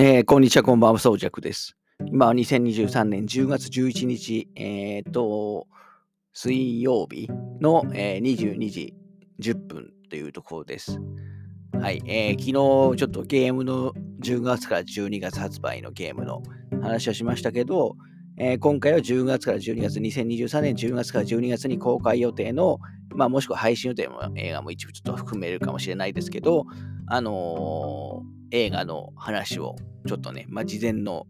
えー、こんにちは、こんばんは、そうじゃくです。今は2023年10月11日、えー、と、水曜日の、えー、22時10分というところです。はい、えー、昨日ちょっとゲームの10月から12月発売のゲームの話をしましたけど、えー、今回は10月から12月、2023年10月から12月に公開予定の、まあ、もしくは配信予定の映画も一部ちょっと含めるかもしれないですけど、あのー映画の話をちょっとね、まあ、事前の、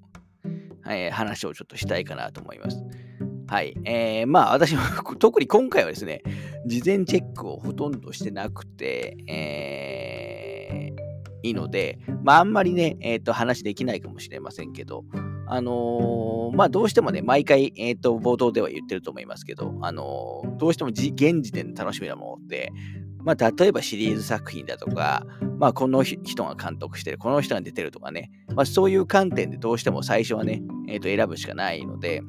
えー、話をちょっとしたいかなと思います。はい。えー、まあ私も 特に今回はですね、事前チェックをほとんどしてなくて、えー、いいので、まああんまりね、えっ、ー、と話できないかもしれませんけど、あのー、まあどうしてもね、毎回、えっ、ー、と、冒頭では言ってると思いますけど、あのー、どうしても現時点で楽しみなものって、まあ、例えばシリーズ作品だとか、まあ、この人が監督してる、この人が出てるとかね、まあ、そういう観点でどうしても最初はね、えー、と選ぶしかないので、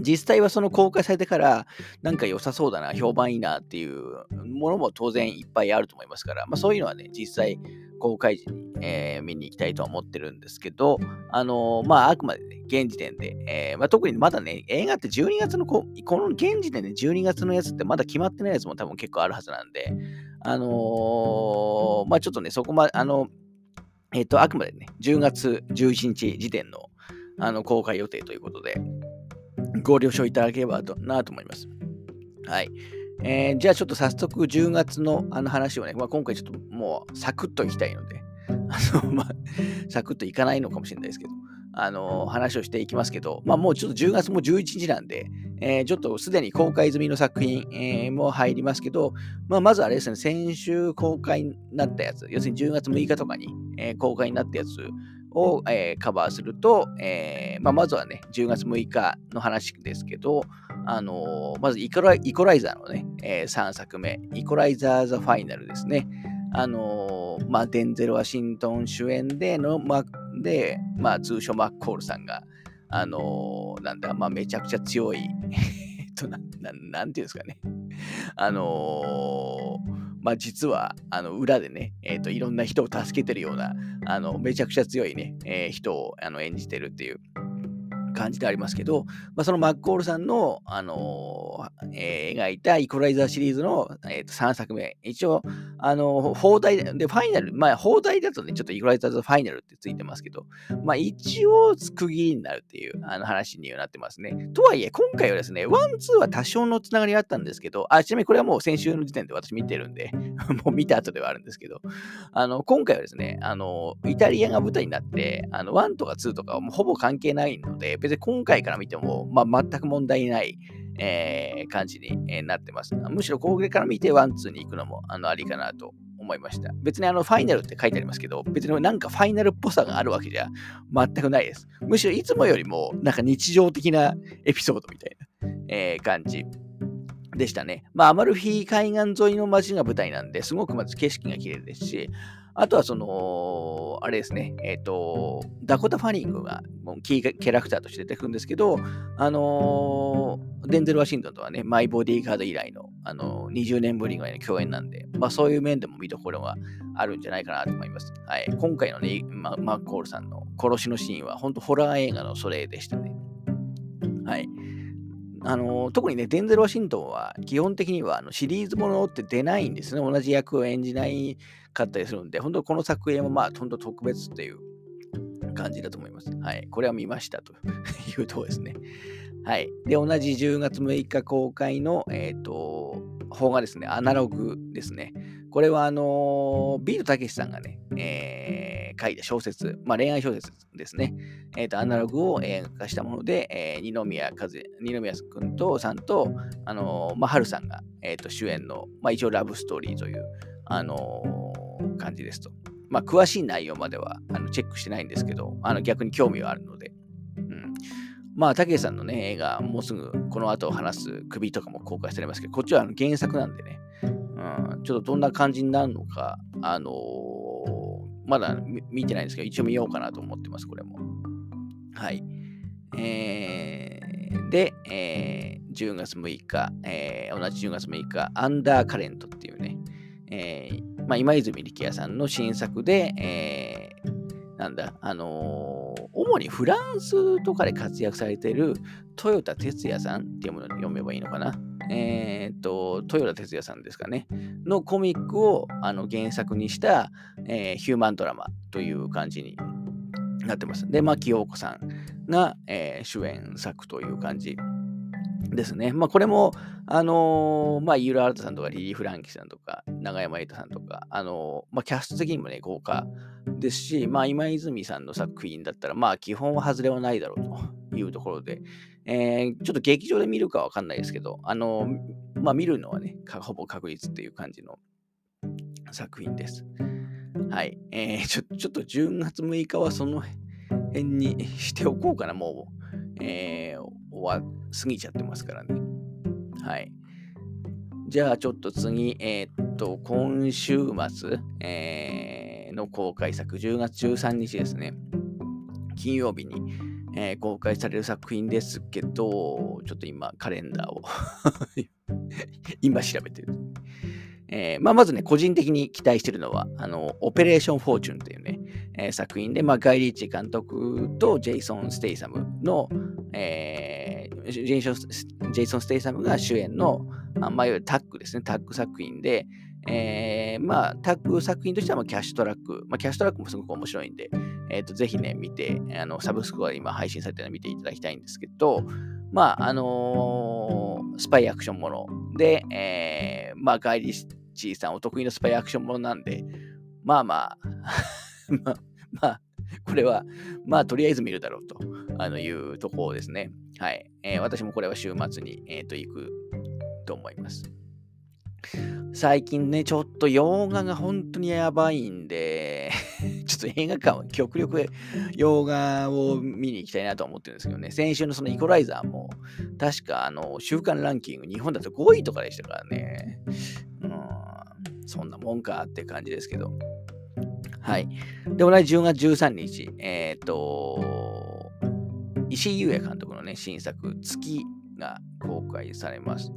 実際はその公開されてから、なんか良さそうだな、評判いいなっていうものも当然いっぱいあると思いますから、まあ、そういうのはね、実際公開時に、えー、見に行きたいとは思ってるんですけど、あのー、まあ、あくまでね、現時点で、えー、まあ、特にまだね、映画って12月のこ、この現時点で12月のやつってまだ決まってないやつも多分結構あるはずなんで、あのまあ、ちょっとね、そこまで、あの、えっ、と、あくまでね、10月11日時点のあの公開予定ということで、ご了承いただければとなと思います。はい。えー、じゃあちょっと早速10月のあの話をね、まあ、今回ちょっともうサクッといきたいので、あの、まあ、サクッといかないのかもしれないですけど、あの、話をしていきますけど、まあもうちょっと10月も11日なんで、えー、ちょっとすでに公開済みの作品、えー、も入りますけど、まあまずあれですね、先週公開になったやつ、要するに10月6日とかに、えー、公開になったやつを、え、カバーすると、えまあ、まずはね、10月6日の話ですけど、あのー、まずイコライイコライザーのね、えー、3作目、イコライザー・ザ・ファイナルですね。あのー、まあ、デンゼル・ワシントン主演での、ま、で、まあ、通称マッコールさんが、あのー、なんだ、まあ、めちゃくちゃ強い、え っとな、ななんていうんですかね。あのーまあ、実はあの裏でね、えーと、いろんな人を助けてるようなあのめちゃくちゃ強いね、えー、人をあの演じてるっていう感じでありますけど、まあ、そのマッコールさんの、あのー、えー、描いたイコライザーシリーズの、えー、と3作目、一応、あのー、放題で、ファイナル、まあ、放題だとね、ちょっとイコライザーズファイナルってついてますけど、まあ、一応、区切りになるっていうあの話にはなってますね。とはいえ、今回はですね、 one、two は多少のつながりがあったんですけど、あ、ちなみにこれはもう先週の時点で私見てるんで、もう見た後ではあるんですけど、あの、今回はですね、あの、イタリアが舞台になって、あの、1とか2とかはもうほぼ関係ないので、別に今回から見ても、まあ、全く問題ない、えー、感じに、なってます。むしろこれから見て one、two に行くのもあのありかなと思いました。別にあのファイナルって書いてありますけど、別になんかファイナルっぽさがあるわけじゃ全くないです。むしろいつもよりもなんか日常的なエピソードみたいな、えー、感じでしたね。まあ、アマルフィ海岸沿いの街が舞台なんで、すごくまず景色が綺麗ですし、あとはその、あれですね、えっ、ー、と、ダコタ・ファニングがキーキャラクターとして出てくるんですけど、あのー、デンゼル・ワシントンとはね、マイ・ボディーガード以来の、あのー、20年ぶりぐらいの共演なんで、まあそういう面でも見どころがあるんじゃないかなと思います。はい。今回のね、ママッコールさんの殺しのシーンは、本当ホラー映画のそれでしたね。はい。あの特にね、デンゼル・ワシントンは基本的にはあのシリーズものって出ないんですね。同じ役を演じないかったりするんで、本当この作品もまあ、本当特別っていう感じだと思います。はい。これは見ましたというとこですね。はい。で、同じ10月6日公開の、えっ、ー、と、方がですね、アナログですね。これは、あのー、ビートたけしさんがね、えー、書いた小説、まあ、恋愛小説ですね。え、ー、と、アナログを映画化したもので、えー、二宮和二宮君とさんと、あのー、まあ、春さんが、えっ、と、主演の、まあ、一応ラブストーリーという、あの感じですと。まあ、詳しい内容まではあのチェックしてないんですけど、あの逆に興味はあるので。うん、まあ、武さんのね、映画、もうすぐこの後話す首とかも公開されますけど、こっちはあの原作なんでね、うん、ちょっとどんな感じになるのか、あのー、まだ見てないんですけど、一応見ようかなと思ってます、これも。はい。えー、で、えー、10月6日、えー、同じ10月6日、アンダーカレントっていうね、えーまあ、今泉力也さんの新作で、えー、なんだ、あのー、主にフランスとかで活躍されている豊田哲也さんっていうものに読めばいいのかな。えー、っと、豊田哲也さんですかね。のコミックをあの原作にした、えー、ヒューマンドラマという感じになってます。で、牧陽子さんが、えー、主演作という感じですね。まあ、これも、あのー、まあ、イール・アルトさんとか、リリー・フランキーさんとか、永山瑛太さんとか、あのー、まあ、キャスト的にもね、豪華ですし、まあ、今泉さんの作品だったら、まあ、基本は外れはないだろうというところで、えー、ちょっと劇場で見るかわかんないですけど、あのー、まあ、見るのはね、ほぼ確率っていう感じの作品です。はい。えー、ちょちょっと10月6日はその辺にしておこうかな、もう。えー、終わ、過ぎちゃってますからね。はい。じゃあちょっと次、えー、っと、今週末、えー、の公開作、10月13日ですね。金曜日に、えー、公開される作品ですけど、ちょっと今、カレンダーを 今調べてる。えーまあ、まずね、個人的に期待してるのは、あの、オペレーション・フォーチュンっていうね、えー、作品で、まあ、ガイ・リッチ監督とジェイソン・ステイサムの、えー、ジェイソン・ジェイソンステイサムが主演の、まあ、いわゆるタッグですね、タッグ作品で、えー、まあ、タッグ作品としては、キャッシュトラック、まあ、キャッシュトラックもすごく面白いんで、えーと、ぜひね、見て、あのサブスクは今配信されてるのを見ていただきたいんですけど、まあ、あのー、スパイアクションもので、えー、まあ、ガイリッチーさんお得意のスパイアクションものなんで、まあまあ まあ、まあ、これは、まあ、とりあえず見るだろうとあのいうところですね。はい。えー、私もこれは週末に、えー、と行くと思います。最近ね、ちょっと洋画が本当にやばいんで、ちょっと映画館は極力洋画を見に行きたいなと思ってるんですけどね、先週のそのイコライザーも、確かあの、週間ランキング、日本だと5位とかでしたからね、うん、そんなもんかって感じですけど、はい。で、同じ10月13日、えっ、ー、と、石井優也監督のね、新作、月が公開されます。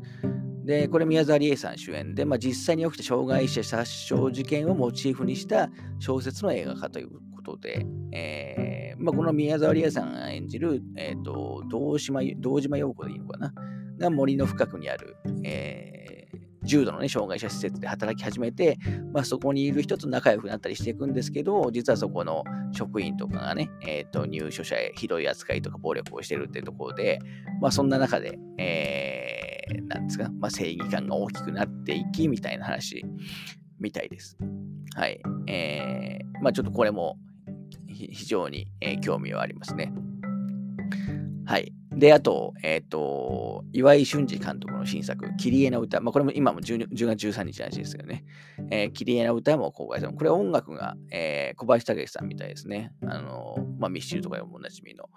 で、これ宮沢りえさん主演で、まあ、実際に起きた障害者殺傷事件をモチーフにした小説の映画化ということで、えーまあ、この宮沢りえさんが演じる、えーと、堂島堂島陽子でいいのかな？が森の深くにある、えー重度の、ね、障害者施設で働き始めて、まあ、そこにいる人と仲良くなったりしていくんですけど、実はそこの職員とかがね、えーと、入所者へひどい扱いとか暴力をしてるっていうところで、まあ、そんな中で、えー、なんですか、まあ、正義感が大きくなっていきみたいな話みたいです。はい。えー、まあ、ちょっとこれも非常に、えー、興味はありますね。はい。で、あと、えっ、ー、と、岩井俊二監督の新作、キリエの歌。まあ、これも今も 10, 10月13日らしいですよね。えー、キリエの歌も公開されこれ音楽が、えー、小林武史さんみたいですね。あの、まあ、ミスチルとかでもおなじみの。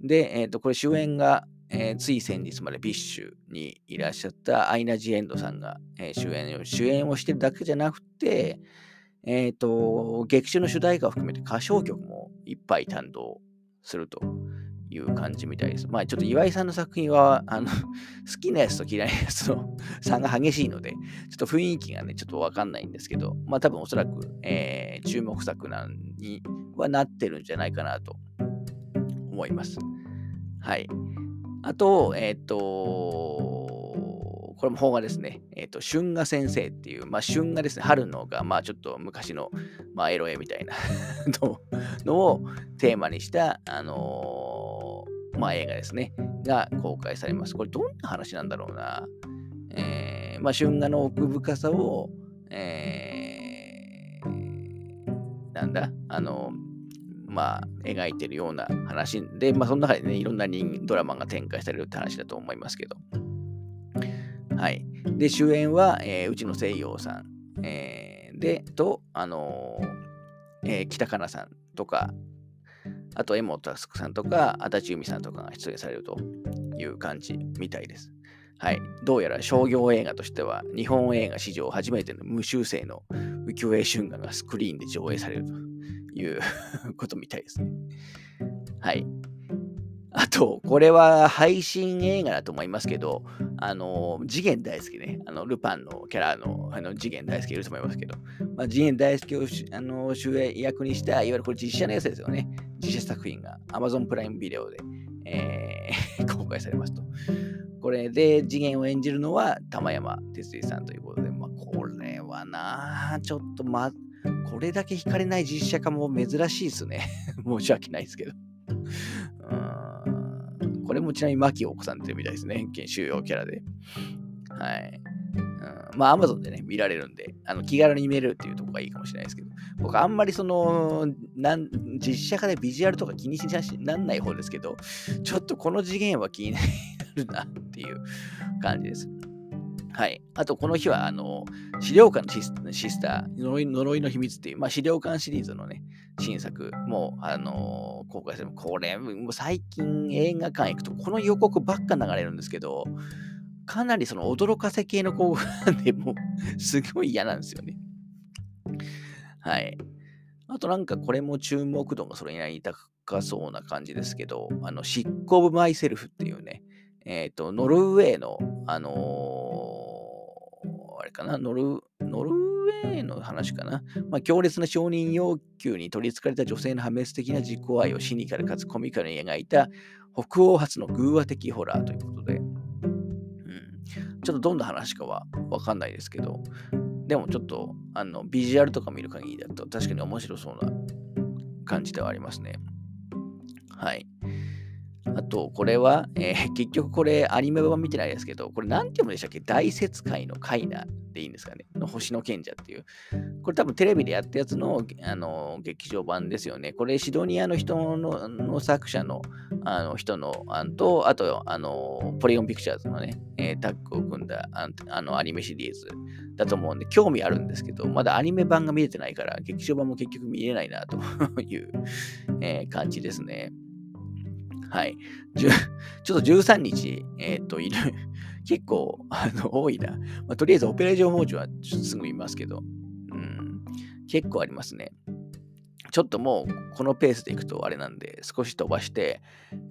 で、えっ、ー、と、これ主演が、えー、つい先日までビッシュにいらっしゃったアイナ・ジ・エンドさんが、えー、主演を主演をしてるだけじゃなくて、えっ、ー、と、劇中の主題歌を含めて歌唱曲もいっぱい担当するという感じみたいです。まあちょっと岩井さんの作品は、あの、好きなやつと嫌いなやつの差が激しいので、ちょっと雰囲気がね、ちょっとわかんないんですけど、まあ多分おそらく、えー、注目作なんにはなってるんじゃないかなと思います。はい。あと、えっ、ー、と、これも邦画ですね。えっ、ー、と、春画先生っていう、まあ、春画ですね。春のが、まあ、ちょっと昔の、まあ、エロ絵みたいな のをテーマにした、あのー、まあ、映画ですね。が公開されます。これ、どんな話なんだろうな。えー、まあ、春画の奥深さを、えー、なんだ、あのまあ、描いてるような話で、まあ、その中でね、いろんな人ドラマが展開されるって話だと思いますけど。はい。で、主演は、えー、内野聖陽さん、えー、で、と、あのー、えー、北かなさんとか、あと、江本佑さんとか、足立由美さんとかが出演されるという感じみたいです。はい。どうやら商業映画としては、日本映画史上初めての無修正の浮世絵春画がスクリーンで上映されるということみたいですね。はい。あと、これは配信映画だと思いますけど、あの、次元大好きね、あの、ルパンのキャラの、あの、次元大好きいると思いますけど、まあ、次元大好きをあの主演役にした、いわゆるこれ実写のやつですよね。実写作品が Amazon プライムビデオで、えー、公開されますと。これで次元を演じるのは玉山哲司さんということで、まあ、これはなちょっとま、これだけ惹かれない実写化も珍しいですね。申し訳ないですけど。これもちなみに牧陽子さんっていうみたいですね。偏見収容キャラで。はい。うん、まあ、アマゾンでね、見られるんで、あの気軽に見れるっていうところがいいかもしれないですけど、僕、あんまりその、なん実写化でビジュアルとか気にしなんない方ですけど、ちょっとこの次元は気になるなっていう感じです。はい。あと、この日は、あの、資料館のシスター、呪い呪いの秘密っていう、まあ、資料館シリーズのね、新作も、あの公開する。これ、もう最近映画館行くと、この予告ばっか流れるんですけど、かなりその驚かせ系の興奮でも すごい嫌なんですよね。はい。あとなんかこれも注目度がそれなりに高そうな感じですけど、あの、シック・オブ・マイ・セルフっていうね、えっ、ー、と、ノルウェーの、あのー、かな、ノル、ノルウェーの話かな。まあ、強烈な承認要求に取り憑かれた女性の破滅的な自己愛をシニカルかつコミカルに描いた北欧発の偶話的ホラーということで、うん、ちょっとどんな話かはわかんないですけど、でもちょっとあのビジュアルとか見る限りだと確かに面白そうな感じではありますね。はい。あと、これは、えー、結局これアニメ版見てないですけど、これ何て読むでしたっけ？大雪界のカイナでいいんですかね？の星の賢者っていう。これ多分テレビでやったやつのあの劇場版ですよね。これシドニアの人のの作者のあの人の案と、あとあのポリゴンピクチャーズのね、えー、タッグを組んだあのアニメシリーズだと思うんで、興味あるんですけど、まだアニメ版が見れてないから、劇場版も結局見れないなという、えー、感じですね。はい。ちょっと13日、えっ、ー、と、いる。結構、あの、多いな。まあ、とりあえず、オペレーション包丁はすぐ見ますけど、うん、結構ありますね。ちょっともう、このペースでいくとあれなんで、少し飛ばして、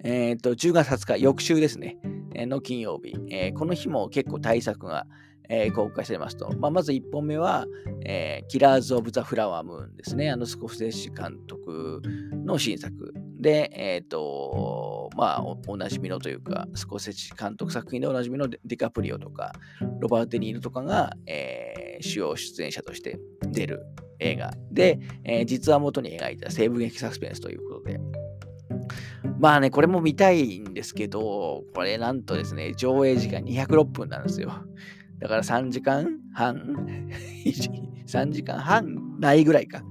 えっ、ー、と、10月20日、翌週ですね、の金曜日、えー、この日も結構対策が、えー、公開されますと、まあ、まず1本目は、えー、キラーズ・オブ・ザ・フラワームーンですね。あのスコフセッシ監督の新作で、えっ、ー、と、まあお、おなじみのというか、スコセッシ監督作品でおなじみのディカプリオとか、ロバート・デ・ニールとかが、えー、主要出演者として出る映画で、えー、実話元に描いた西部劇サスペンスということで、まあね、これも見たいんですけど、これなんとですね、上映時間206分なんですよ。だから3時間半 ?3 時間半ないぐらいか。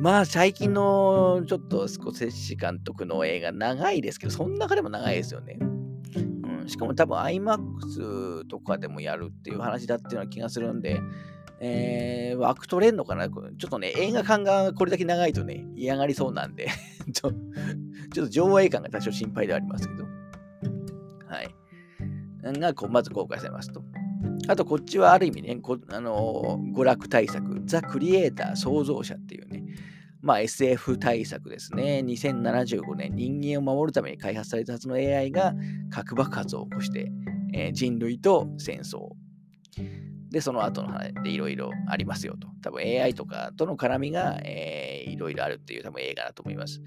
まあ最近のちょっとスコセッシ監督の映画長いですけど、その中でも長いですよね。うん、しかも多分 IMAX とかでもやるっていう話だっていうような気がするんで、えー、枠取れんのかな？ちょっとね、映画館がこれだけ長いとね、嫌がりそうなんで ちょ、ちょっと上映感が多少心配ではありますけど。はい。がこうまず公開されますと。あと、こっちはある意味ね、こあのー、娯楽対策、ザ・クリエイター創造者っていうね、まあ、SF 対策ですね。2075年、人間を守るために開発されたはずの AI が核爆発を起こして、えー、人類と戦争。で、その後の話でいろいろありますよと。多分 AI とかとの絡みが、えー、いろいろあるっていう多分映画だと思います。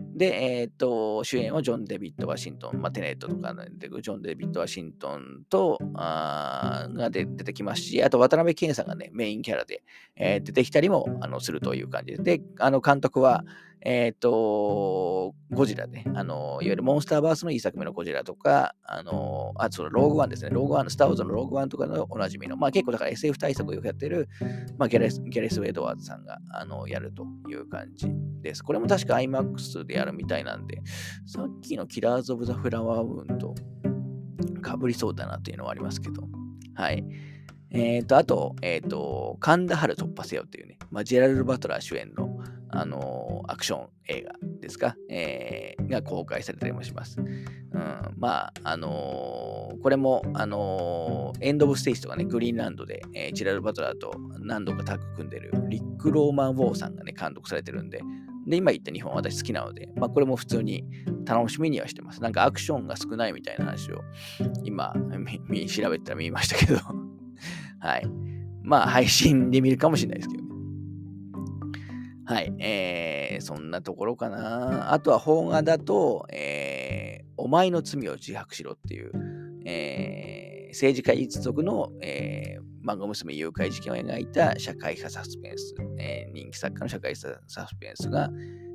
で、えっ、と、主演はジョン・デビッド・ワシントン、まあ、テネットとかでジョン・デビッド・ワシントンとあが出てきますし、あと渡辺謙さんがね、メインキャラで、えー、出てきたりもあのするという感じで、で、あの監督は、えっ、ー、と、ゴジラね、あの、いわゆるモンスターバースのいい作目のゴジラとか、あの、あ、そのローグワンですね、ローグワン、スター・ウォーズのローグワンとかのおなじみの、まあ結構だから SF 対策をよくやってる、まあギャレス・ギャレスウェイドワーズさんが、あの、やるという感じです。これも確か IMAX でやるみたいなんで、さっきのキラーズ・オブ・ザ・フラワームーンとかぶりそうだなというのはありますけど、はい。えっ、ー、と、あと、えっ、ー、と、神田春突破せよっていうね、まあ、ジェラルド・バトラー主演の、あの、アクション映画ですか、えー、が公開されたりもします。うん、まあ、あのー、これも、あのー、エンド・オブ・ステイスとかね、グリーンランドで、えー、ジラル・バトラーと何度かタッグ組んでるリック・ローマン・ウォーさんがね、監督されてるんで、で、今言った2本私好きなので、まあこれも普通に楽しみにはしてます。なんかアクションが少ないみたいな話を今、調べたら見ましたけど はい。まあ配信で見るかもしれないですけど。はい。えー、そんなところかな。あとは邦画だと、えー、お前の罪を自白しろっていう、えー、政治家一族の、えー、漫画娘誘拐事件を描いた社会派サスペンス、えー、人気作家の社会派サスペンスが、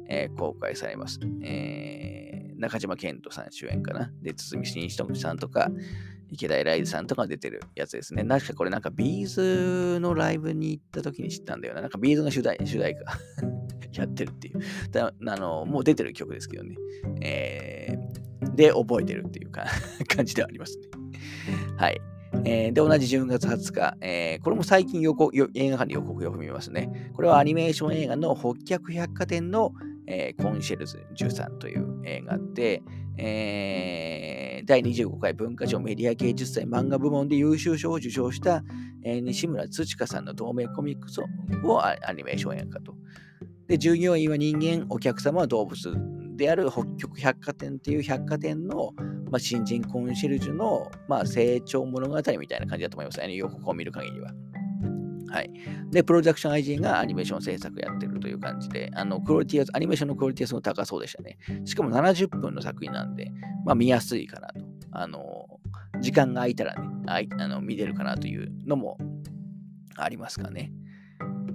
えー、公開されます。えー、中島健人さん主演かな。で、堤真一さんとか、池田エライザさんとか出てるやつですね。確かこれなんか B'z のライブに行った時に知ったんだよな。なんか B'z が主題主題歌 やってるっていう。だあのもう出てる曲ですけどね。えー、で、覚えてるっていうか 感じではありますね。はい。えー、で、同じ10月20日、えー、これも最近予告映画館で予告を見ますね。これはアニメーション映画の北極百貨店の、えー、コンシェルジュさんという映画で、えー、第25回文化庁メディア芸術祭漫画部門で優秀賞を受賞した、えー、西村土香さんの同名コミックスをアニメーション映画と。で、従業員は人間、お客様は動物である北極百貨店っていう百貨店の、まあ、新人コンシェルジュの、まあ、成長物語みたいな感じだと思いますね、予告を見る限りは。はい。で、プロダクション IG がアニメーション制作やってるという感じで、あの、クオリティアニメーションのクオリティはすごい高そうでしたね。しかも70分の作品なんで、まあ見やすいかなと。あの、時間が空いたらね、あいあの見れるかなというのもありますかね。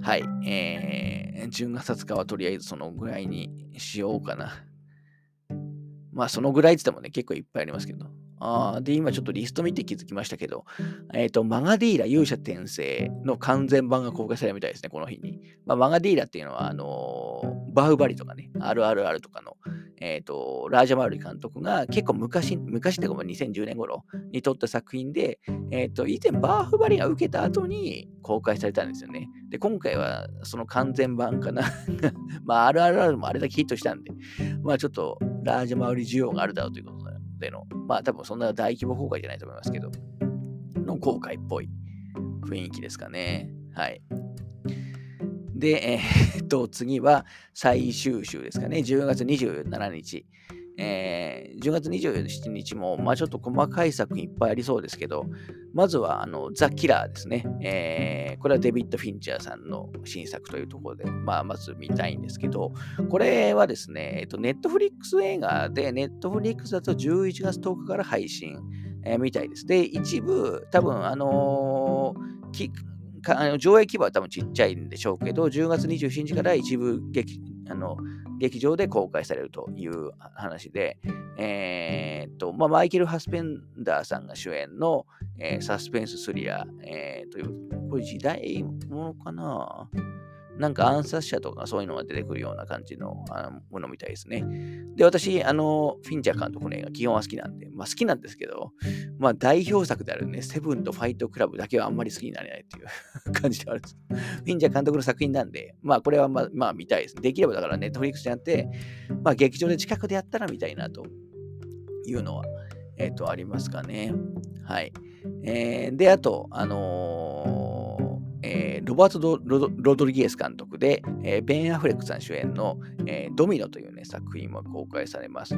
はい。えー、10月20日はとりあえずそのぐらいにしようかな。まあそのぐらいって言ってもね、結構いっぱいありますけど。あで、今ちょっとリスト見て気づきましたけど、えっ、ー、と、マガディーラ勇者転生の完全版が公開されるみたいですね、この日に。まあ、マガディーラっていうのは、あのー、バウバリとかね、RRR とかの、えっ、ー、と、ラージャマール監督が結構昔、昔ってか2010年頃に撮った作品で、えっ、と、以前バーフバリが受けた後に公開されたんですよね。で、今回はその完全版かな。まあ、RRR もあれだけヒットしたんで、まあちょっとラージャマール需要があるだろうということででの、まあ多分そんな大規模公開じゃないと思いますけど、の後悔っぽい雰囲気ですかね。はい。で、えー、っと、次は最終週ですかね。10月27日。えー、10月27日も、まあちょっと細かい作品いっぱいありそうですけど、まずは、あの、ザ・キラーですね。えー、これはデビッド・フィンチャーさんの新作というところで、まあまず見たいんですけど、これはですね、えっと、ネットフリックス映画で、ネットフリックスだと11月10日から配信、えー、みたいです。で、一部、多分、あのー、きあの上映規模は多分ちっちゃいんでしょうけど、10月27日から一部劇あの劇場で公開されるという話で、えー、っと、まあ、マイケル・ハスペンダーさんが主演の、えー、サスペンススリラー、えー、という、これ時代ものかな？なんか暗殺者とかそういうのが出てくるような感じのあのものみたいですね。で、私、あの、フィンチャー監督の映画、基本は好きなんで、まあ好きなんですけど、まあ代表作であるね、セブンとファイトクラブだけはあんまり好きになれないっていう 感じではあるんです。フィンチャー監督の作品なんで、まあこれはまあ、まあ見たいです。できればだからネットフリックスじゃなくて、まあ劇場で近くでやったら見たいなというのは、えっ、ー、と、ありますかね。はい。えー、で、あと、あのーえー、ロバートロ・ドリゲス監督で、えー、ベン・アフレックさん主演の、えー、ドミノという、ね、作品も公開されます。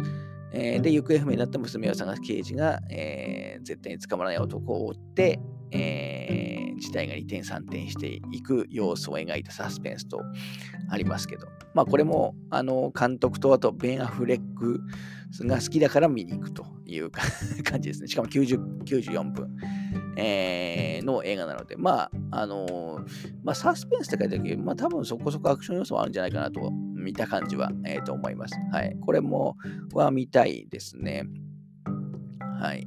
えー、で、行方不明になった娘を探す刑事が、えー、絶対に捕まらない男を追って、えー、事態が二転三転していく様子を描いたサスペンスとありますけど、まあこれもあの監督とあとベン・アフレックが好きだから見に行くという感じですね。しかも90 94分。えー、の映画なので、まあ、あのー、まあ、サスペンスって書いてあるけど、まあ、多分そこそこアクション要素もあるんじゃないかなと、見た感じは、えー、と思います。はい。これも、は見たいですね。はい。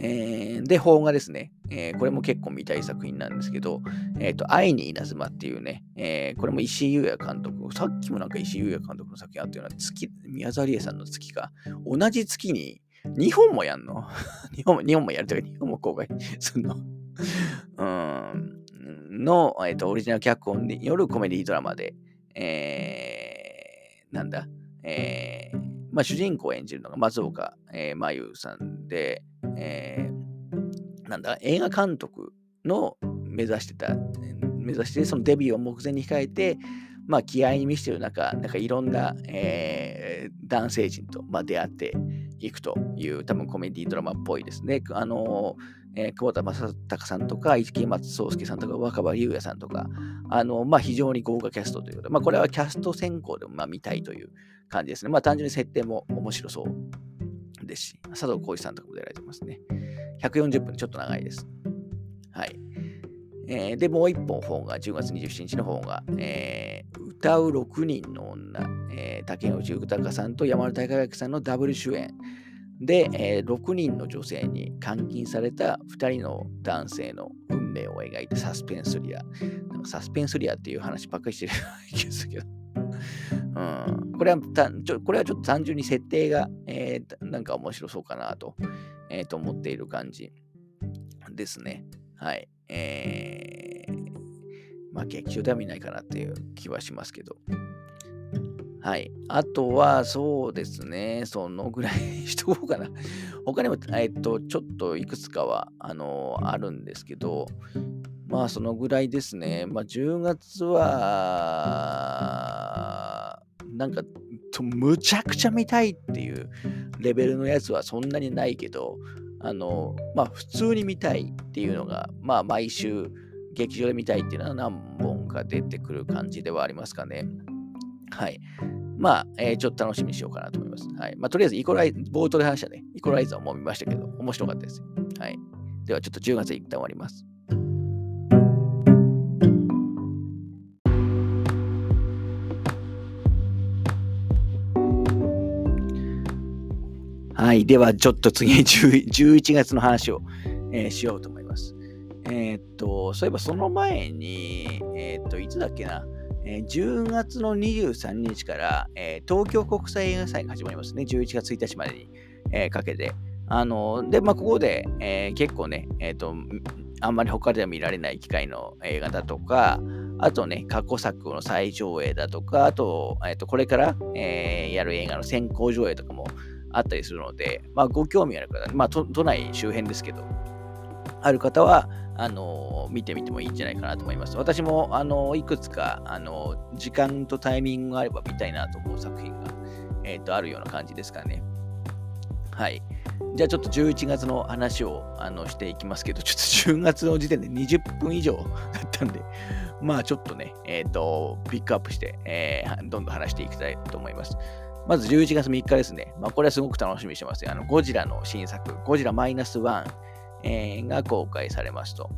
えー、で、邦画ですね、えー、これも結構見たい作品なんですけど、えっ、ー、と、愛に稲妻っていうね、えー、これも石井優也監督、さっきもなんか石井優也監督の作品あったような、月、宮沢りえさんの月か、同じ月に日本もやんの？日本も、日本もやるというか、日本も公開すんの？うん。の、えっ、と、オリジナル脚本によるコメディドラマで、えー、なんだ、えー、まあ、主人公を演じるのが松岡、えー、真優さんで、えー、なんだ、映画監督の目指してた、目指して、そのデビューを目前に控えて、まあ、気合に見せてる中、なんかいろんな、えー、男性陣と、まあ、出会っていくという、多分コメディドラマっぽいですね。あのえー、久保田正孝さんとか、池松壮亮さんとか、若葉優也さんとか、あのまあ、非常に豪華キャストということで、まあ、これはキャスト選考でもまあ見たいという感じですね。まあ、単純に設定も面白そうですし、佐藤浩市さんとかも出られてますね。140分ちょっと長いです。はい。えー、で、もう一本本が、10月27日の本が、えー、歌う6人の女、えー、竹内豊さんと山田孝之さんのダブル主演で、えー、6人の女性に監禁された2人の男性の運命を描いたサスペンスリア。なんかサスペンスリアっていう話ばっかりしてる気がするけど。うん、これはたちょこれはちょっと単純に設定が、えー、なんか面白そうかなと,、えー、と思っている感じですね。はい。えー、まあ劇場では見ないかなっていう気はしますけど。はい。あとは、そうですね。そのぐらいにしとこうかな。他にも、えっと、ちょっといくつかは、あの、あるんですけど、まあ、そのぐらいですね。まあ、10月は、なんか、とむちゃくちゃ見たいっていうレベルのやつはそんなにないけど、あの、まあ、普通に見たいっていうのが、まあ、毎週劇場で見たいっていうのは何本か出てくる感じではありますかね。はい。まあ、えー、ちょっと楽しみにしようかなと思います。はい。まあ、とりあえず、イコライ冒頭で話したね、イコライザーも見ましたけど、面白かったですはい。では、ちょっと10月一旦終わります。はい。では、ちょっと次、11月の話を、えー、しようと思います。えー、っと、そういえばその前に、えー、っと、いつだっけな、え、10月の23日から、え、東京国際映画祭が始まりますね。11月1日までに、え、かけて。あので、まあ、ここで、え結構ね、えっ、と、あんまり他では見られない機会の映画だとか、あとね、過去作の再上映だとか、あと、えっ、と、これから、えやる映画の先行上映とかもあったりするので、まあ、ご興味ある方、まあ、都内周辺ですけど、ある方は、あの見てみてもいいんじゃないかなと思います。私も、あのいくつか、あの時間とタイミングがあれば見たいなと思う作品が、えーと、あるような感じですかね。はい。じゃあちょっと11月の話をあのしていきますけど、ちょっと10月の時点で20分以上だったんで、まあちょっとね、えっ、ー、と、ピックアップして、えー、どんどん話していきたいと思います。まず11月3日ですね。まあこれはすごく楽しみにしてます。あの、ゴジラの新作、ゴジラマイナスワン、が公開されますと。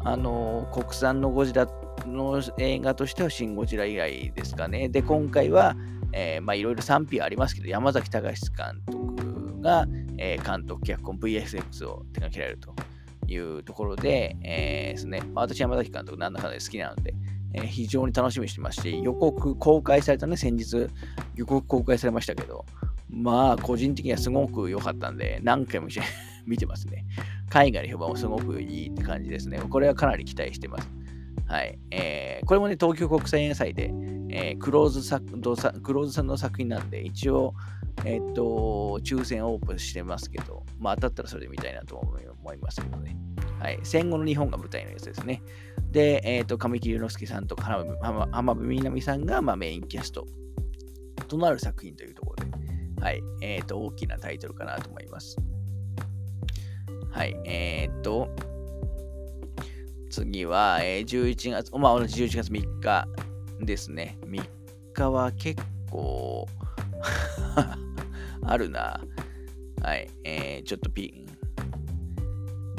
あの国産のゴジラの映画としてはシン・ゴジラ以来ですかね。で、今回は、いろいろ賛否ありますけど、山崎隆監督が、えー、監督、脚本、VSX を手掛けられるというところで、えー、ですね、まあ、私、山崎監督、なんだかんだ好きなので、えー、非常に楽しみにしてますし、予告公開されたね、先日、予告公開されましたけど、まあ、個人的にはすごく良かったんで、何回も 見てますね。海外の評判もすごくいいって感じですね。これはかなり期待してます。はい。えー、これもね、東京国際映画祭で、えー、クローズ作クローズさんの作品なんで、一応、え、っと、抽選オープンしてますけど、まあ当たったらそれで見たいなと思いますけどね。はい。戦後の日本が舞台のやつですね。で、えー、っと、神木隆之介さんと浜辺美波さんが、まあ、メインキャストとなる作品というところで、はい。えっと、大きなタイトルかなと思います。はい。えー、っと、次は、えー、11月、まあ、同じ11月3日ですね。3日は結構 あるな。はい。えー、ちょっとピン。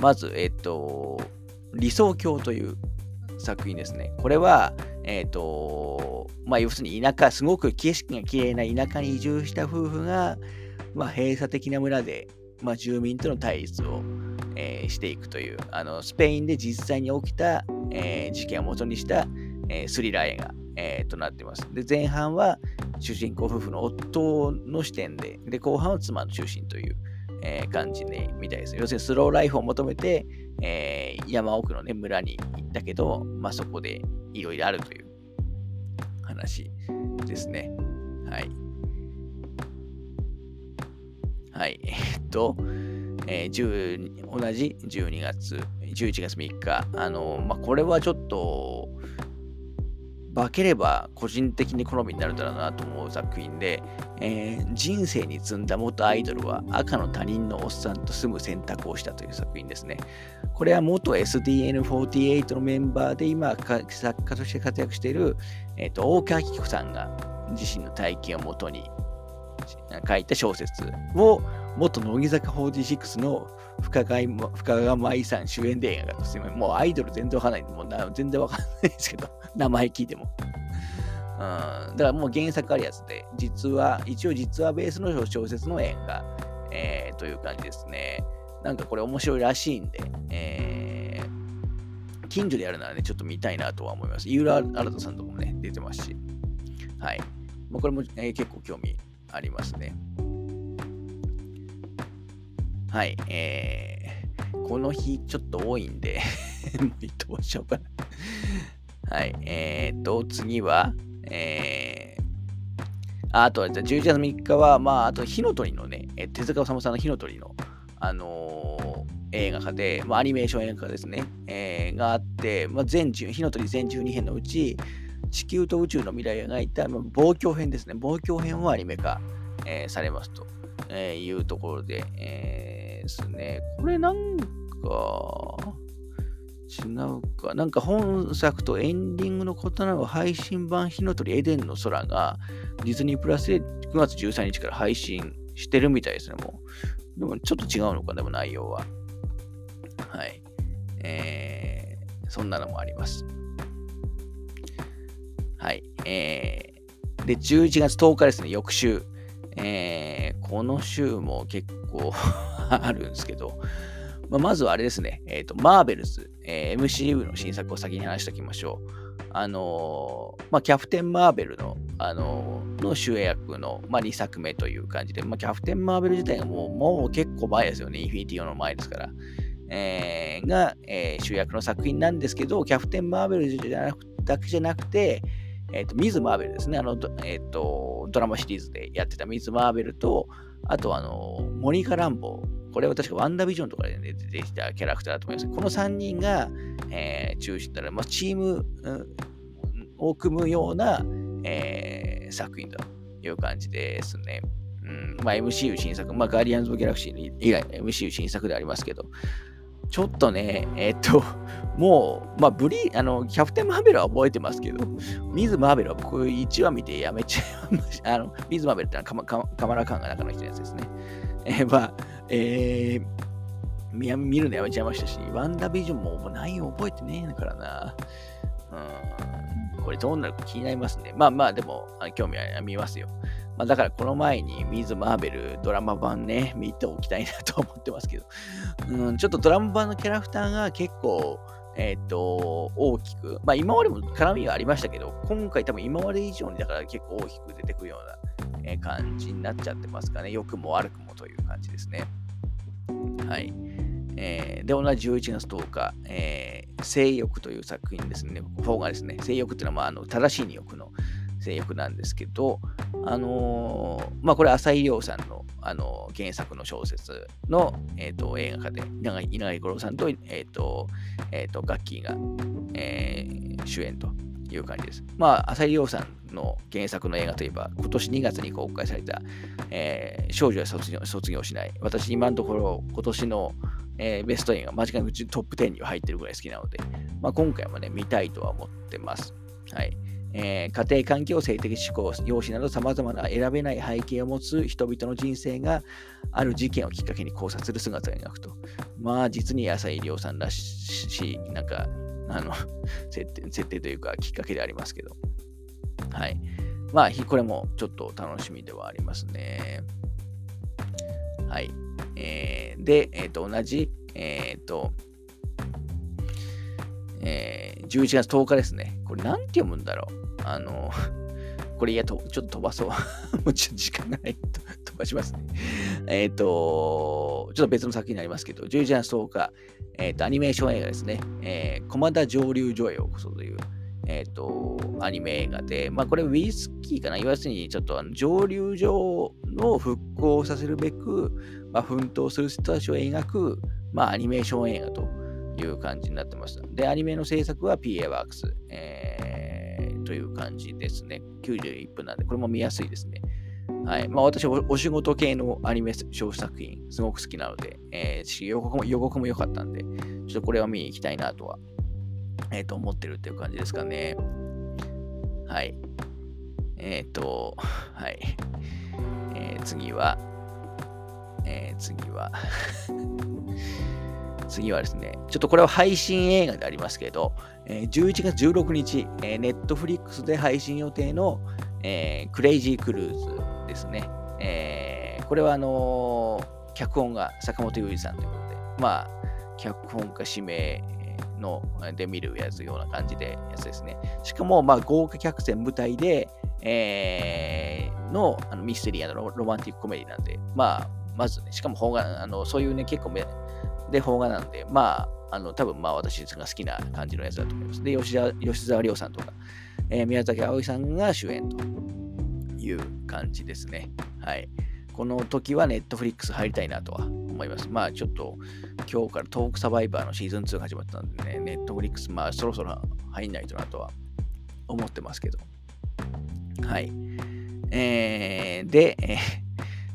まず、えっ、と、理想郷という作品ですね。これは、えっ、と、まあ、要するに田舎、すごく景色が綺麗な田舎に移住した夫婦が、まあ、閉鎖的な村で、まあ、住民との対立を、えー、していくというあのスペインで実際に起きた、えー、事件をもとにした、え、スリラー映画、えとなっています。で前半は主人公夫婦の夫の視点でで後半は妻の中心という、え感じでみたいです。要するにスローライフを求めて、え山奥の、ね、村に行ったけど、まあ、そこでいろいろあるという話ですね。はい。はい。えっと、えー、同じ？12月、11月3日、あの、まあ、これはちょっと、化ければ個人的に好みになるだろうなと思う作品で、えー、人生に積んだ元アイドルは赤の他人のおっさんと住む選択をしたという作品ですね。これは元 SDN48 のメンバーで今作家として活躍している、えーと、大川紀子さんが自身の体験をもとに書いた小説を元乃木坂46の深川深川舞さん主演で映画化とすもうアイドル全然わかんない。もう全然わかんないですけど、名前聞いても。うん、だからもう原作あるやつで、実は、一応実はベースの小説の映画、えー、という感じですね。なんかこれ面白いらしいんで、えー、近所でやるならね、ちょっと見たいなとは思います。ユーラ・アルトさんとかもね、出てますし。はい。まあ、これも、えー、結構興味ありますね。はい。えー、この日ちょっと多いんで どうしようかなはい。えーと、次は、えー、あとは、11月3日は、まあ、あと、火の鳥のね、手塚治虫さんの火の鳥の、あのー、映画化で、まあ、アニメーション映画化ですね、えー、があって、まあ、全10、火の鳥全12編のうち、地球と宇宙の未来を描いた、まあ、望郷編ですね。望郷編をアニメ化、えー、されますと、えー、いうところで、えー、ですね。これなんか、違うか。なんか本作とエンディングの異なる配信版火の鳥エデンの空がディズニープラスで9月13日から配信してるみたいですね、もう。でもちょっと違うのか、でも内容は。はい。えー、そんなのもあります。はい。えー、で、11月10日ですね、翌週。えー、この週も結構あるんですけど、まあ、まずはあれですね、えっ、ー、と、マーベルズ、えー、MCU の新作を先に話しておきましょう。あのー、まあ、キャプテン・マーベルの、あのー、の主役の、まあ、2作目という感じで、まあ、キャプテン・マーベル自体がもうもう結構前ですよね、インフィニティオの前ですから。えー、が、えー、主役の作品なんですけど、キャプテン・マーベルじゃなくだけじゃなくて、えっ、ー、と、ミズ・マーベルですね。あの、えっ、ー、と、ドラマシリーズでやってたミズ・マーベルと、あと、あの、モニカ・ランボー。これは確かワンダービジョンとかで、出てきたキャラクターだと思います。この3人が、えー、中心となる、まあ、チーム、うん、を組むような、えー、作品という感じですね。うんまあ、MCU 新作、まあ、ガーディアンズ・オブ・ギャラクシー以外の MCU 新作でありますけど、ちょっとね、えっと、もう、まあ、ブリあの、キャプテン・マーベルは覚えてますけど、ミズ・マーベルは僕1話見てやめちゃいました。あの、ミズ・マーベルってのはカマカマラカンが中の人のやつですね。えー、まあ、えー、見見るのやめちゃいましたし、ワンダービジョンももう内容覚えてねえからな。うん、これどうなるか気になりますね。まあまあ、でも、興味は見ますよ。まあ、だからこの前にミズ・マーベルドラマ版ね、見ておきたいなと思ってますけど、うん、ちょっとドラマ版のキャラクターが結構、えっ、ー、と、大きく、まあ今までも絡みがありましたけど、今回多分今まで以上にだから結構大きく出てくるような、え感じになっちゃってますかね。良くも悪くもという感じですね。はい。えー、で、同じ11月10日、えー、性欲という作品ですね。4がですね、性欲っていうのは、まあ、あの正しい欲の性欲なんですけど、あのー、まあ、これ、浅井亮さんの、あの、原作の小説の、えーと、映画化で、稲垣吾郎さんと、えーとえーと、ガッキーが、えー、主演という感じです。まあ、浅井亮さんの原作の映画といえば、今年2月に公開された、えー、少女は卒業しない。私、今のところ、今年の、えー、ベスト映画、間違いなくトップ10には入ってるぐらい好きなので、まあ、今回もね、見たいとは思ってます。はい。えー、家庭環境、性的思考、容姿など様々な選べない背景を持つ人々の人生がある事件をきっかけに考察する姿を描くと。まあ、実に野菜量産らしい、なんか、あの 設定、設定というか、きっかけでありますけど。はい。まあ、これもちょっと楽しみではありますね。はい。えー、で、えっ、ー、と、同じ、えっ、ー、と、えー、11月10日ですね。これなんて読むんだろう。あの、これいやと、ちょっと飛ばそう。もうちょっと時間がないと 飛ばしますね。えっ、ー、と、ちょっと別の作品になりますけど、11月10日、えっ、ー、と、アニメーション映画ですね。えー、駒田上流所へようこそという、えっ、ー、と、アニメ映画で、まあこれウイスキーかな？言わずに、ちょっとあの上流所の復興させるべく、まあ、奮闘する人たちを描く、まあアニメーション映画という感じになってました。で、アニメの制作は PA ワークス、えー、という感じですね。91分なんで、これも見やすいですね。はい。まあ私はお仕事系のアニメ小作品、すごく好きなので、えー、予告も予告も良かったんで、ちょっとこれは見に行きたいなとは、えっ、ー、と、思ってるっていう感じですかね。はい。えっ、ー、と、はい。えー、次は、えー、次は 次はですね、ちょっとこれは配信映画でありますけど、えー、11月16日、えー、ネットフリックスで配信予定の、えー、クレイジークルーズですね。えー、これはあのー、脚本が坂本雄二さんということで、まあ、脚本家指名ので見るやつような感じでやつですね。しかも、まあ、豪華客船舞台で、えー、のあのミステリアのロマンティックコメディなんで、まあ、まずね、しかも邦画、あのそういうね、結構め、で、邦画なんで、まあ、あの多分まあ私が好きな感じのやつだと思います。で、吉田吉沢亮さんとか、えー、宮崎あおいさんが主演という感じですね。はい。この時はネットフリックス入りたいなとは思います。まあちょっと今日からトークサバイバーのシーズン2が始まったんでね、ネットフリックスまあそろそろ入んないとなとは思ってますけど。はい。えー、で、え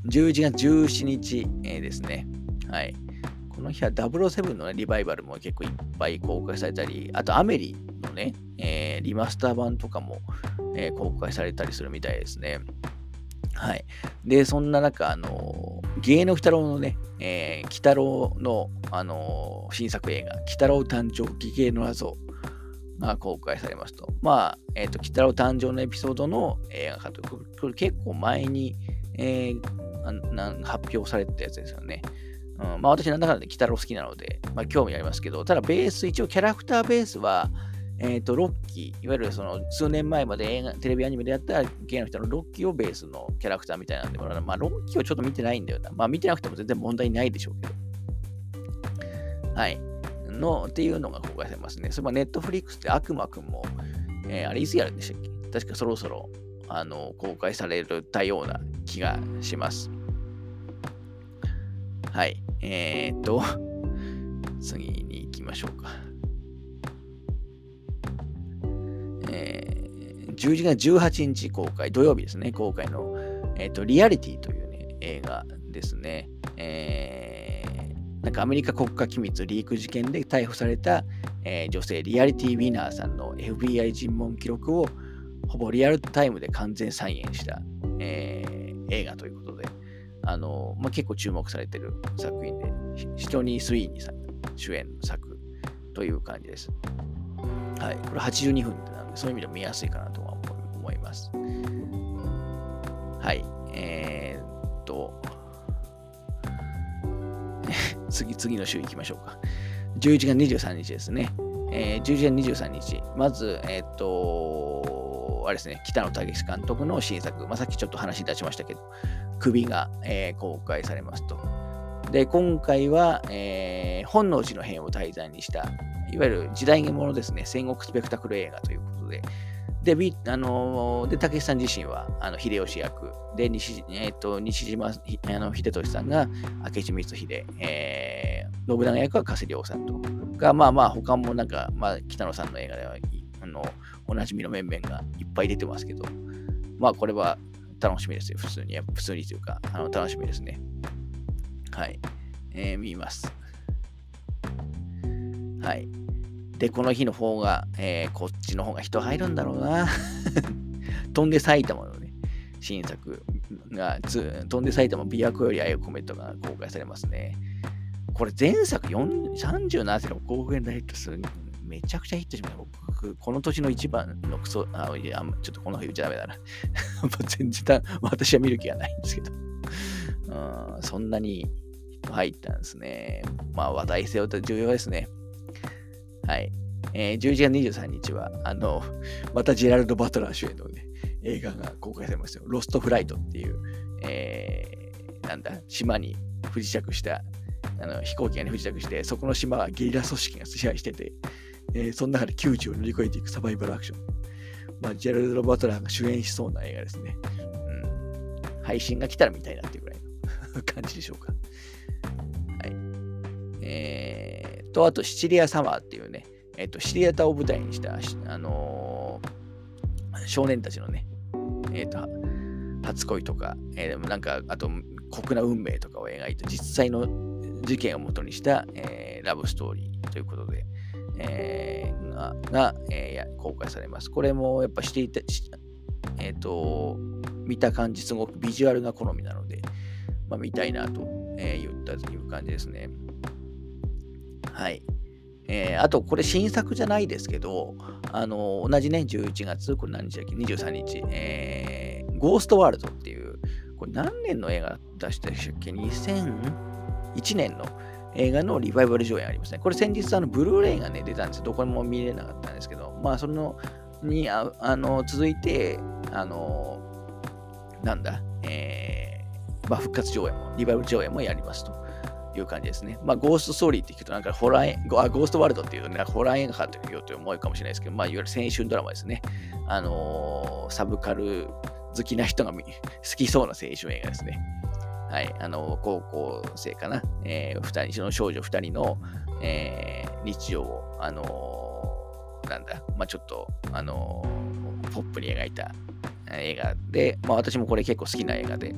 ー、11月17日、えー、ですね。はい。この日は007の、ね、リバイバルも結構いっぱい公開されたり、あとアメリのね、えー、リマスター版とかも、えー、公開されたりするみたいですね。はい。で、そんな中、あの、芸能鬼太郎のね、えー、鬼太郎の、あのー、新作映画、鬼太郎誕生義兄の謎が公開されますと。まあ、えっ、ー、と、鬼太郎誕生のエピソードの映画化と、これ結構前に、えー、発表されてたやつですよね。うん、まあ私なんだかんだ鬼太郎好きなので、まあ興味ありますけど、ただベース、一応キャラクターベースは、えっ、ー、と、ロッキー、いわゆるその数年前まで映画、テレビアニメでやった芸の人のロッキーをベースのキャラクターみたいなんで、まあロッキーをちょっと見てないんだよな。まあ見てなくても全然問題ないでしょうけど。はい。の、っていうのが公開されますね。それもネットフリックスで悪魔くんも、えー、あれいつやるんでしたっけ？確かそろそろ、あの、公開されたような気がします。はい。えー、っと、次に行きましょうか。11月18日公開、土曜日ですね、公開の、えー、っと、リアリティというね、映画ですね。えー、なんかアメリカ国家機密リーク事件で逮捕された、えー、女性リアリティウィナーさんの FBI 尋問記録をほぼリアルタイムで完全再現した、えー、映画ということで、あの、まあ、結構注目されてる作品で、シトニー・スイーニーさん主演の作という感じです。はい。これ82分ってなので、そういう意味でも見やすいかなと思います。はい。えー、っと、次、次の週行きましょうか。11月23日ですね。えー、11月23日。まず、えー、っと、あれですね、北野武監督の新作、まあ、さっきちょっと話に出しましたけど、首が、えー、公開されますと。で、今回は、えー、本能寺の変を題材にした、いわゆる時代物ですね、戦国スペクタクル映画ということで、で、ビあのー、で、武さん自身は、あの、秀吉役、で、西,、えーと、西島あの秀俊さんが明智光秀、えー、信長役は加瀬亮さんと、が、まあまあ、他もなんか、まあ、北野さんの映画では、あの、おなじみの面々がいっぱい出てますけど、まあ、これは楽しみですよ、普通に。普通にというか、あの楽しみですね。はい。えー、見ます。はい。で、この日の方が、えー、こっちの方が人入るんだろうな。飛んで埼玉のね、新作が、飛んで埼玉、琵琶湖より愛を込めとが公開されますね。これ前作37世の5億円大ヒットするめちゃくちゃヒットしました。僕、この年の一番のクソ、あ、いや、ちょっとこの言っちゃダメだな。全然、私は見る気がないんですけど。うん、そんなに入ったんですね。まあ、話題性は重要ですね。はい。えー、11月23日は、あの、またジェラルド・バトラー主演のね、映画が公開されますよ。ロストフライトっていう、えー、なんだ、島に不時着した、あの飛行機が、ね、不時着して、そこの島はゲリラ組織が支配してて、えー、その中で窮地を乗り越えていくサバイバルアクション。まあ、ジェラルド・バトラーが主演しそうな映画ですね。うん。配信が来たら見たいなっていうぐらいの 感じでしょうか。はい。えー、と、あと、シチリア・サマーっていうね、えっ、と、シチリア島を舞台にした、あの少年たちのね、えっ、と、初恋とか、えー、なんか、あと、酷な運命とかを描いた実際の事件をもとにした、えー、ラブストーリーということで、えー、がが、えー、公開されます。これもやっぱしていた、えっ、ー、と、見た感じ、すごくビジュアルが好みなので、まあ、見たいなと、えー、言ったという感じですね。はい。えー、あと、これ新作じゃないですけど、あの同じね、11月、これ何日だっけ ?23 日、えー、ゴーストワールドっていう、これ何年の映画出したでしたっけ ?2001 年の映画のリバイバル上映ありますね。これ先日、あの、ブルーレイがね、出たんですよどこにも見れなかったんですけど、まあ、その、に、ああの、続いて、あの、なんだ、えー、まあ、復活上映も、リバイバル上映もやりますと。いう感じですね。まあ、ゴーストストーリーって聞くと、なんかホラーゴ、ゴーストワールドっていうと、なんかホラー映画かというと思うかもしれないですけど、まあ、いわゆる青春ドラマですね。あのー、サブカル好きな人が 好きそうな青春映画ですね。はい、あの、高校生かな、えー、二人、の少女二人の、えー、日常を、あのー、なんだ、まあちょっと、あの、ポップに描いた映画で、まあ私もこれ結構好きな映画で、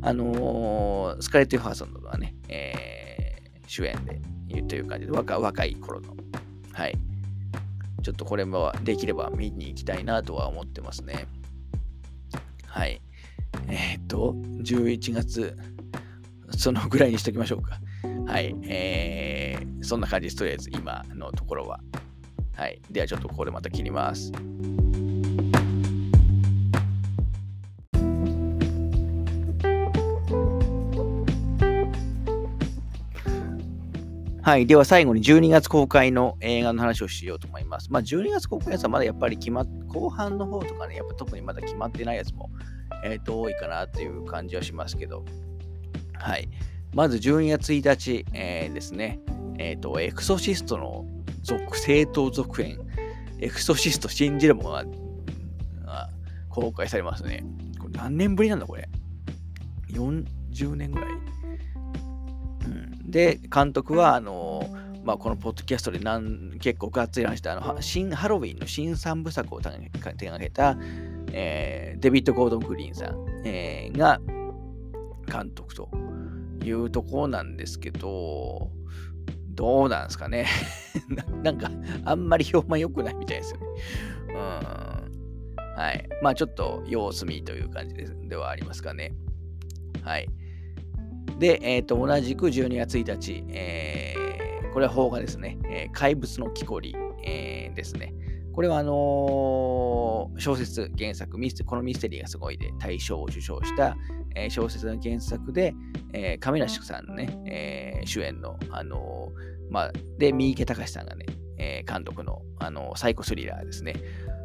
あのー、スカレット・ハーソンとかね、えー、主演で言うという感じで若、若い頃の、はい。ちょっとこれもできれば見に行きたいなとは思ってますね。はい。えー、っと、11月そのぐらいにしときましょうか。はい。えー、そんな感じです。とりあえず今のところは。はい。ではちょっとここでまた切ります。はい。では最後に12月公開の映画の話をしようと思います。まあ12月公開のやつはまだやっぱり決まっ、後半の方とかね、やっぱ特にまだ決まってないやつも、えっ、ー、と、多いかなっていう感じはしますけど、はい。まず12月1日、えー、ですね、えっ、ー、と、エクソシストの続正当続編、エクソシスト信じるものが公開されますね。これ何年ぶりなんだ、これ。40年ぐらい。うん、で、監督は、あのまあ、このポッドキャストで何結構がっつり話したあの新ハロウィンの新三部作を手がけた、えー、デビッド・ゴードン・グリーンさん、えー、が監督というところなんですけど、どうなんですかね なんか、あんまり評判良くないみたいですよね。うん。はい。まあちょっと様子見という感じでではありますかね。はい。で、え、ー、と、同じく12月1日、えー、これは邦画ですね。えー、怪物の木こり、えー、ですね。これはあのー、小説原作ミス、このミステリーがすごいで大賞を受賞した、えー、小説の原作で、えー、亀梨さんね、えー、主演の、あのまあ、で、三池隆さんがね、え監督の、あのサイコスリラーですね。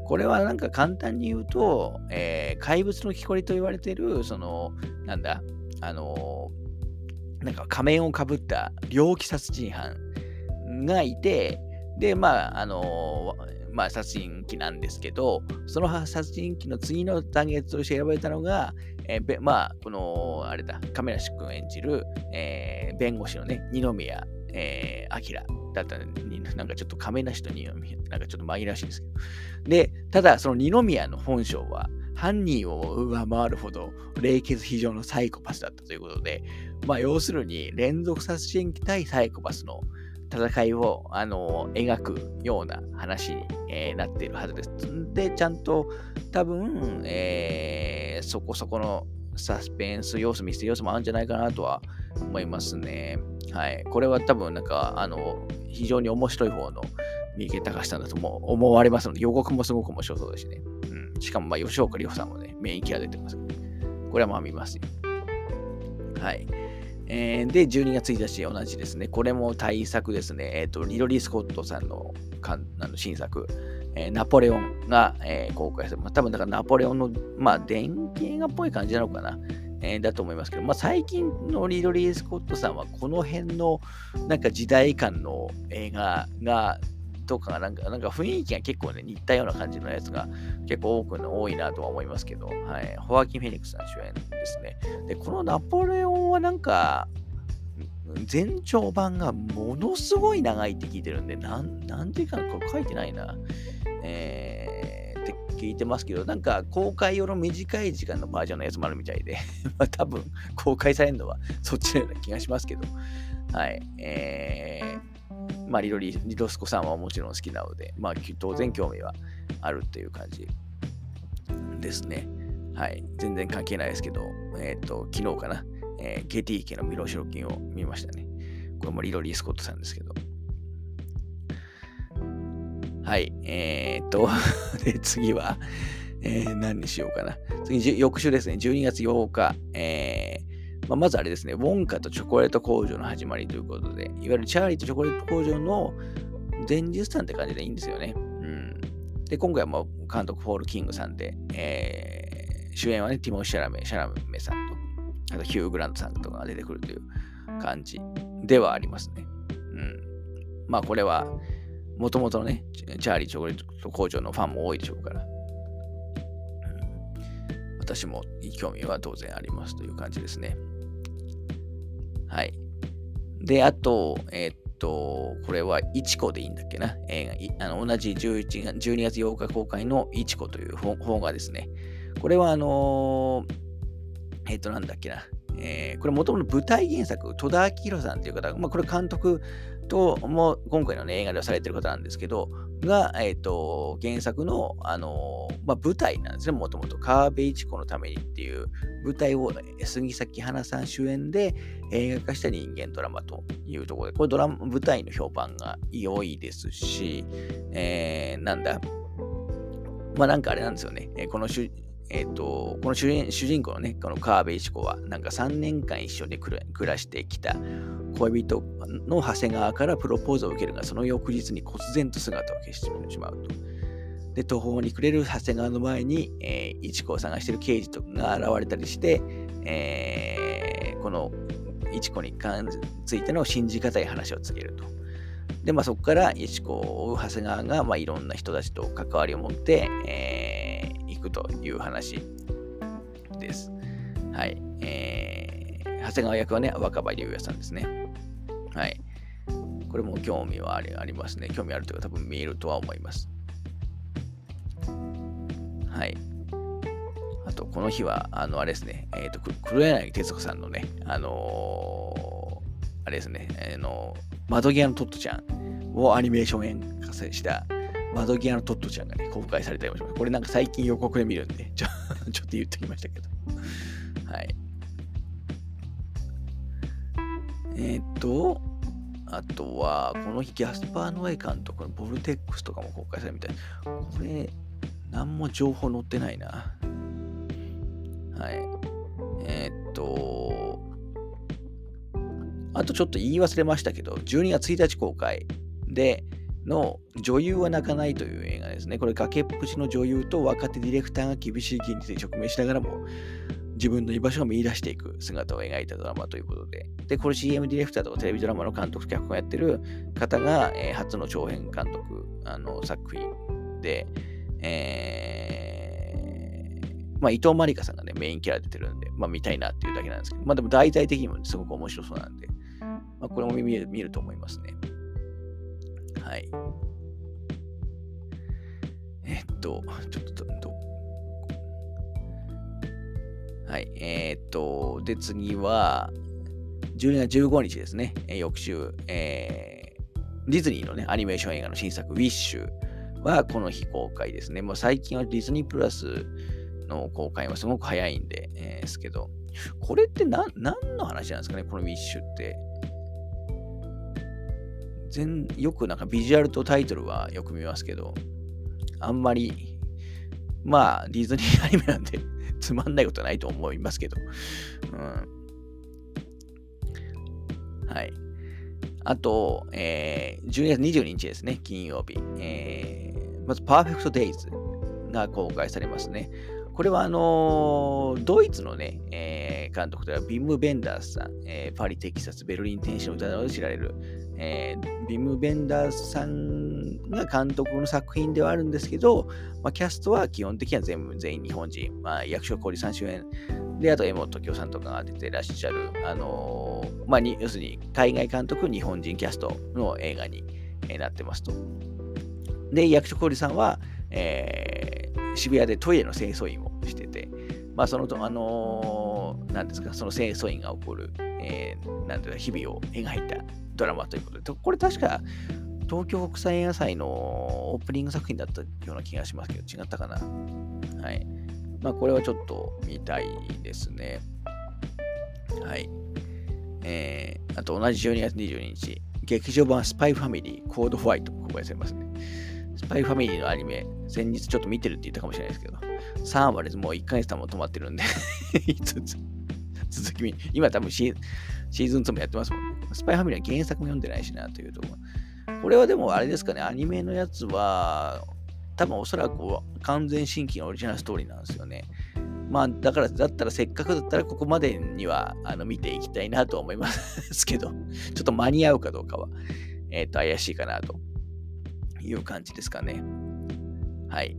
これはなんか簡単に言うと、え怪物の木こりと言われてる、その、なんだ、あのなんか仮面をかぶった猟奇殺人犯がいて、で、まあ、あのまあ、殺人鬼なんですけど、その殺人鬼の次のターゲットとして選ばれたのが、えー、まあ、この、あれだ、亀梨君演じる、えー、弁護士のね、二宮、えー、明だったに、なんかちょっと亀梨と二宮、なんかちょっと紛らわしいですけど。で、ただ、その二宮の本性は、犯人を上回るほど冷血非常のサイコパスだったということで、まあ、要するに連続殺人鬼対サイコパスの戦いを、あの描くような話に、えー、なっているはずです。で、ちゃんと多分、えー、そこそこのサスペンス要素、ミステリー要素もあるんじゃないかなとは思いますね。はい。これは多分なんか、あの、非常に面白い方の三池隆さんだとも思われますので、予告もすごく面白そうですしね。うん。しかも、まあ、吉岡里帆さんもね、メインキャラ出てます。これはまあ見ますよ。はい。えー、で、12月1日同じですね。これも大作ですね。えっ、ー、と、リドリー・スコットさんのあの新作、えー、ナポレオンが、え、公開されます。多分だからナポレオンの、まあ、電気映画っぽい感じなのかな。え、だと思いますけど、まあ、最近のリドリー・スコットさんはこの辺のなんか時代感の映画がとかがなんか、なんか雰囲気が結構ね、似たような感じのやつが結構多くの、多いなとは思いますけど、はい。ホワキン・フェニックスさん主演ですね。で、このナポレオンはなんか、前長版がものすごい長いって聞いてるんで、なん、なんていうか、これ書いてないな。えー、って聞いてますけど、なんか公開用の短い時間のバージョンのやつもあるみたいで、まあ多分公開されるのはそっちのような気がしますけど、はい。えー、まあリロリ、リロスコさんはもちろん好きなので、まあ当然興味はあるっていう感じですね。はい。全然関係ないですけど、えっ、ー、と、昨日かな、えー、KTK のミロシロキンを見ましたね。これもリロリー・スコットさんですけど。はい。えー、っと で、次は、えー、何にしようかな。次、翌週ですね。12月8日。えーまあ、まずあれですね。ウォンカとチョコレート工場の始まりということで、いわゆるチャーリーとチョコレート工場の前日譚って感じでいいんですよね。うん。で、今回も監督ポール・キングさんで、えー、主演はね、ティモシー・シャラメ、シャラメさんと、あとヒュー・グラントさんとかが出てくるという感じではありますね。うん。まあこれは、もともとのね、チャーリーチョコレート工場のファンも多いでしょうから、私も興味は当然ありますという感じですね。はい。で、あと、えー、っと、これは、いちこでいいんだっけな？映画、あの同じ11月12月8日公開のいちこという本がですね。これは、あのー、え、っと、なんだっけな？えー、これもともと舞台原作、戸田明宏さんという方、まあ、これ監督とも今回の、ね、映画ではされてる方なんですけど、が、えーと、原作の、あの、まあ、舞台なんですね、もともと。川辺一子のためにっていう舞台を杉咲花さん主演で映画化した人間ドラマというところで、これドラマ舞台の評判が良いですし、えー、なんだ、まあなんかあれなんですよね、この主えっ、ー、と、この主人公のね、この川辺一子は、なんか3年間一緒に暮らしてきた恋人の長谷川からプロポーズを受けるが、その翌日に忽然と姿を消してしまうと。で、途方に暮れる長谷川の前に、えー、一子を探している刑事とが現れたりして、えー、この一子についての信じがたい話を告げると。で、まあ、そこから一子を追う長谷川が、まあ、いろんな人たちと関わりを持って、えーくという話です。はい。えー、長谷川役はね、若葉龍也さんですね。はい。これも興味はありありますね。興味あるというか多分見えるとは思います。はい。あと、この日は、あの、あれですね、えっ、ー、と、黒柳徹子さんのね、あのー、あれですね、あのー、窓際のトットちゃんをアニメーション演化した窓際のトットちゃんがね、公開されたりもします。これなんか最近予告で見るんで、ちょ ちょっと言ってきましたけど。はい。えー、っと、あとは、この日、ギャスパー・ノエ監督のボルテックスとかも公開されるみたい。これ、何も情報載ってないな。はい。えー、っと、あとちょっと言い忘れましたけど、12月1日公開で、の女優は泣かないという映画ですね。これ崖っぷちの女優と若手ディレクターが厳しい現実に直面しながらも自分の居場所を見出していく姿を描いたドラマということで。で、これ CM ディレクターとかテレビドラマの監督脚本をやってる方が、えー、初の長編監督あの作品で、えー、まあ、伊藤まりかさんがね、メインキャラ出てるんで、まあ、見たいなっていうだけなんですけど、まあ、でも大体的にもすごく面白そうなんで、まあ、これも見る見ると思いますね。はい。えっと、ちょっと、とはい。えー、っと、で、次は、12月15日ですね。えー、翌週、えー、ディズニーのね、アニメーション映画の新作、ウィッシュはこの日公開ですね。もう最近はディズニープラスの公開はすごく早いんで、えー、ですけど、これって何の話なんですかね、このウィッシュって。全よくなんかビジュアルとタイトルはよく見ますけど、あんまり、まあ、ディズニーアニメなんで つまんないことないと思いますけど。うん。はい。あと、えー、12月22日ですね、金曜日。えー、まず、パーフェクトデイズが公開されますね。これは、あのー、ドイツのね、えー、監督ではビム・ベンダースさん、えー、パリ、テキサス、ベルリン天使の歌などで知られる、え、ビム・ベンダースさんが監督の作品ではあるんですけど、まあ、キャストは基本的には全部全員日本人、まあ、役所氷さん主演で、あと、江本時生さんとかが出てらっしゃる、あの、まあ、要するに海外監督、日本人キャストの映画になってますと。で、役所氷さんは、えー、渋谷でトイレの清掃員をしてて、まあ、その、あのー、なんですか、その清掃員が起こる、えー、なんていうか、日々を描いたドラマということで、これ確か、東京国際映画祭のオープニング作品だったような気がしますけど、違ったかな。はい。まあ、これはちょっと見たいですね。はい。えー、あと同じ12月22日、劇場版スパイファミリー、コードホワイト、公開されますね。スパイファミリーのアニメ、先日ちょっと見てるって言ったかもしれないですけど、3話ですもう1ヶ月たも止まってるんで 続き見今多分シーズン2もやってますもん。スパイファミリーは原作も読んでないしなというところ。これはでもあれですかね、アニメのやつは、多分おそらく完全新規のオリジナルストーリーなんですよね。まあ、だから、だったらせっかくだったらここまでにはあの見ていきたいなと思いますけど、ちょっと間に合うかどうかは、えっ、ー、と、怪しいかなという感じですかね。はい。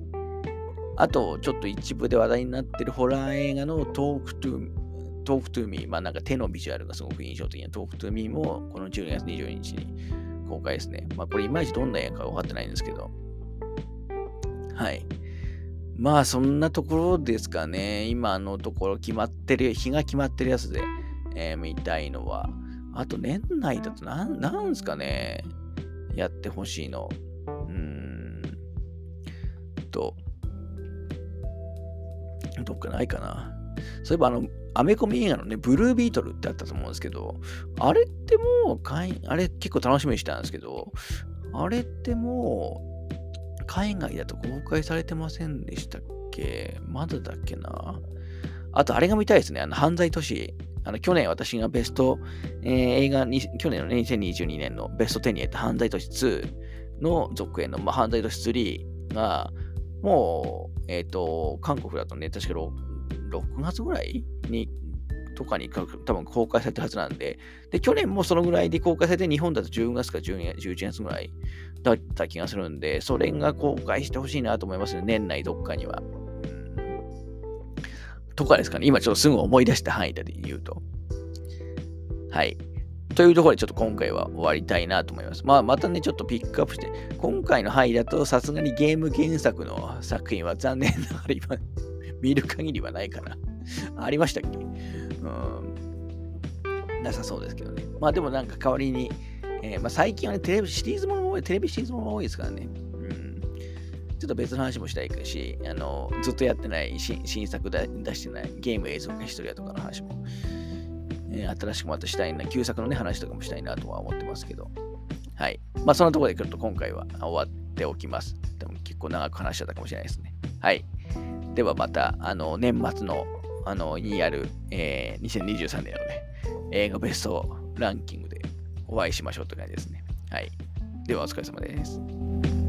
あと、ちょっと一部で話題になってるホラー映画の Talk to、Talk to Me、まあなんか手のビジュアルがすごく印象的な Talk to Me もこの12月22日に公開ですね。まあこれいまいちどんな映画か分かってないんですけど。はい。まあそんなところですかね。今のところ決まってる、日が決まってるやつで、えー、見たいのは。あと年内だとなん、なんすかね。やってほしいの。うーん。と。どっかないかな。そういえばあの、アメコミ映画のね、ブルービートルってあったと思うんですけど、あれってもう、あれ結構楽しみにしてたんですけど、あれってもう、海外だと公開されてませんでしたっけ？まだだっけなあと、あれが見たいですね。あの、犯罪都市。あの、去年私がベスト、えー、映画に、去年の、ね、2022年のベスト10に入った犯罪都市2の続編の、まあ、犯罪都市3が、もう、えっ、ー、と、韓国だとね、確か 6, 6月ぐらいにとかに多分公開されたはずなんで、で、去年もそのぐらいで公開されて、日本だと10月か11月ぐらいだった気がするんで、それが公開してほしいなと思いますね、年内どっかには。とかですかね、今ちょっとすぐ思い出した範囲で言うと。はい。というところでちょっと今回は終わりたいなと思います。まあ、またね、ちょっとピックアップして、今回の範囲だとさすがにゲーム原作の作品は残念ながら今 見る限りはないかな。ありましたっけ？うん。なさそうですけどね。まあでもなんか代わりに、えー、まあ、最近はね、テレビシリーズものも多い、テレビシリーズものも多いですからね。うん。ちょっと別の話もしたいし、あの、ずっとやってない新新作出してないゲーム映像化ヒストリアとかの話も、え、新しくまたしたいな、旧作のね、話とかもしたいなとは思ってますけど。はい。まあそんなところでちょっと今回は終わっておきます。でも結構長く話しちゃったかもしれないですね。はい。ではまた、あの、年末のあの、にやる、えー、2023年のね、映画ベストランキングでお会いしましょうって感じですね。はい。ではお疲れ様です。